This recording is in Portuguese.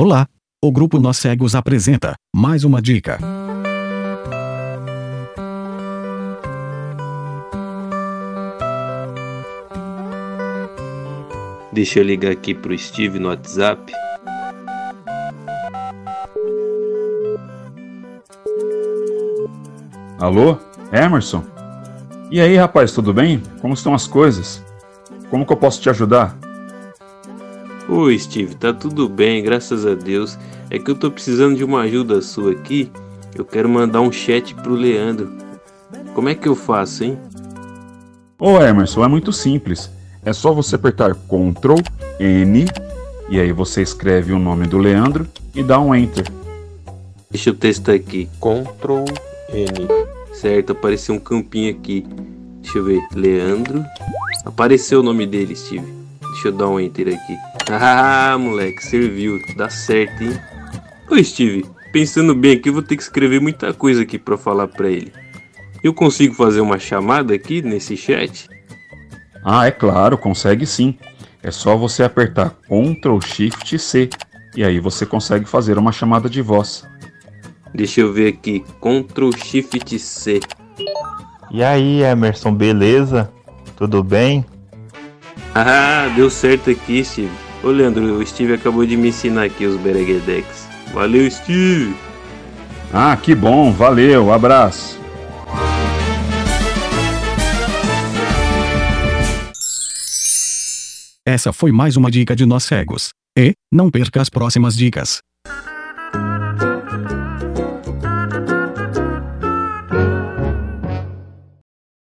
Olá! O grupo Nós Cegos apresenta mais uma dica. Deixa eu ligar aqui pro Steve no WhatsApp. Alô, Emerson? E aí, rapaz, tudo bem? Como estão as coisas? Como que eu posso te ajudar? Oi, Steve, tá tudo bem, graças a Deus. É que eu tô precisando de uma ajuda sua aqui. Eu quero mandar um chat pro Leandro. Como é que eu faço, hein? Ô Emerson, é muito simples. É só você apertar Ctrl N e aí você escreve o nome do Leandro e dá um Enter. Deixa eu testar aqui. Ctrl N. Certo, apareceu um campinho aqui. Deixa eu ver. Leandro. Apareceu o nome dele, Steve. Deixa eu dar um enter aqui. Ah, moleque, serviu. Dá certo, hein? Ô, Steve, pensando bem aqui, eu vou ter que escrever muita coisa aqui para falar para ele. Eu consigo fazer uma chamada aqui nesse chat? Ah, é claro, consegue sim. É só você apertar Ctrl Shift C e aí você consegue fazer uma chamada de voz. Deixa eu ver aqui, Ctrl Shift C. E aí, Emerson, beleza? Tudo bem? Ah, deu certo aqui, Steve. Ô Leandro, o Steve acabou de me ensinar aqui os Bereguedex. Valeu, Steve! Ah, que bom, valeu, abraço. Essa foi mais uma dica de nós cegos. E, não perca as próximas dicas.